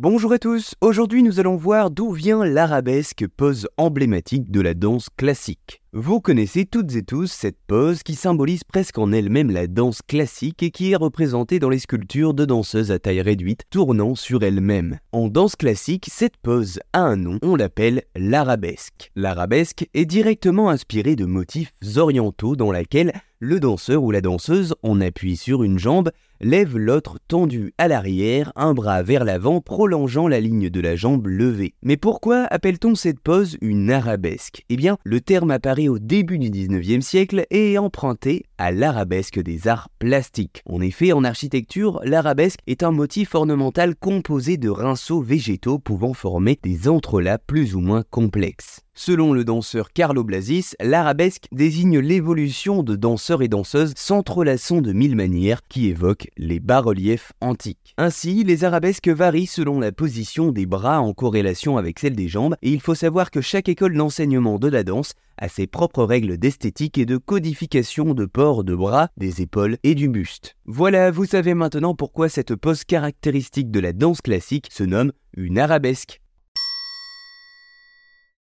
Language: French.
Bonjour à tous, aujourd'hui nous allons voir d'où vient l'arabesque, pose emblématique de la danse classique. Vous connaissez toutes et tous cette pose qui symbolise presque en elle-même la danse classique et qui est représentée dans les sculptures de danseuses à taille réduite tournant sur elles-mêmes. En danse classique, cette pose a un nom, on l'appelle l'arabesque. L'arabesque est directement inspirée de motifs orientaux dans laquelle le danseur ou la danseuse, en appui sur une jambe, lève l'autre tendu à l'arrière, un bras vers l'avant prolongeant la ligne de la jambe levée. Mais pourquoi appelle-t-on cette pose une arabesque? Eh bien, le terme apparaît au début du 19e siècle et emprunté à l'arabesque des arts plastiques. En effet, en architecture, l'arabesque est un motif ornemental composé de rinceaux végétaux pouvant former des entrelacs plus ou moins complexes. Selon le danseur Carlo Blasis, l'arabesque désigne l'évolution de danseurs et danseuses s'entrelaçant de mille manières qui évoquent les bas-reliefs antiques. Ainsi, les arabesques varient selon la position des bras en corrélation avec celle des jambes et il faut savoir que chaque école d'enseignement de la danse a ses propres règles d'esthétique et de codification de port de bras, des épaules et du buste. Voilà, vous savez maintenant pourquoi cette pose caractéristique de la danse classique se nomme une arabesque.